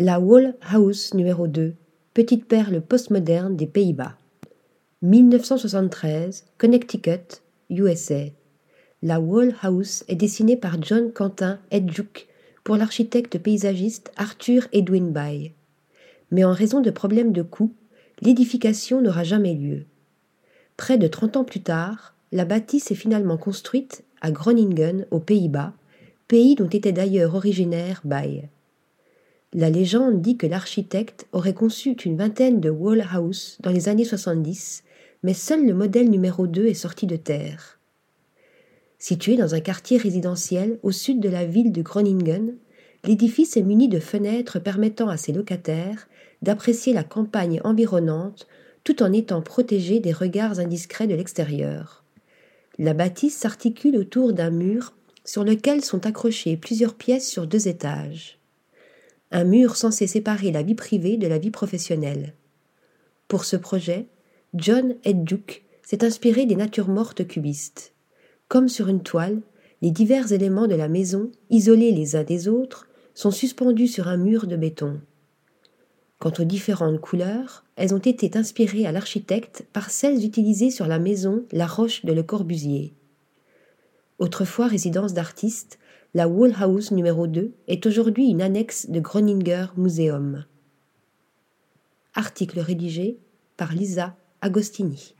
La Wall House numéro 2, petite perle postmoderne des Pays-Bas. 1973, Connecticut, USA. La Wall House est dessinée par John Quentin Edjuk pour l'architecte paysagiste Arthur Edwin Bay. Mais en raison de problèmes de coût, l'édification n'aura jamais lieu. Près de 30 ans plus tard, la bâtisse est finalement construite à Groningen, aux Pays-Bas, pays dont était d'ailleurs originaire Bay. La légende dit que l'architecte aurait conçu une vingtaine de wall house dans les années 70, mais seul le modèle numéro 2 est sorti de terre. Situé dans un quartier résidentiel au sud de la ville de Groningen, l'édifice est muni de fenêtres permettant à ses locataires d'apprécier la campagne environnante tout en étant protégés des regards indiscrets de l'extérieur. La bâtisse s'articule autour d'un mur sur lequel sont accrochées plusieurs pièces sur deux étages. Un mur censé séparer la vie privée de la vie professionnelle. Pour ce projet, John Edduke s'est inspiré des natures mortes cubistes. Comme sur une toile, les divers éléments de la maison, isolés les uns des autres, sont suspendus sur un mur de béton. Quant aux différentes couleurs, elles ont été inspirées à l'architecte par celles utilisées sur la maison La Roche de Le Corbusier. Autrefois résidence d'artistes, la Wall House numéro 2 est aujourd'hui une annexe de Groninger Museum. Article rédigé par Lisa Agostini.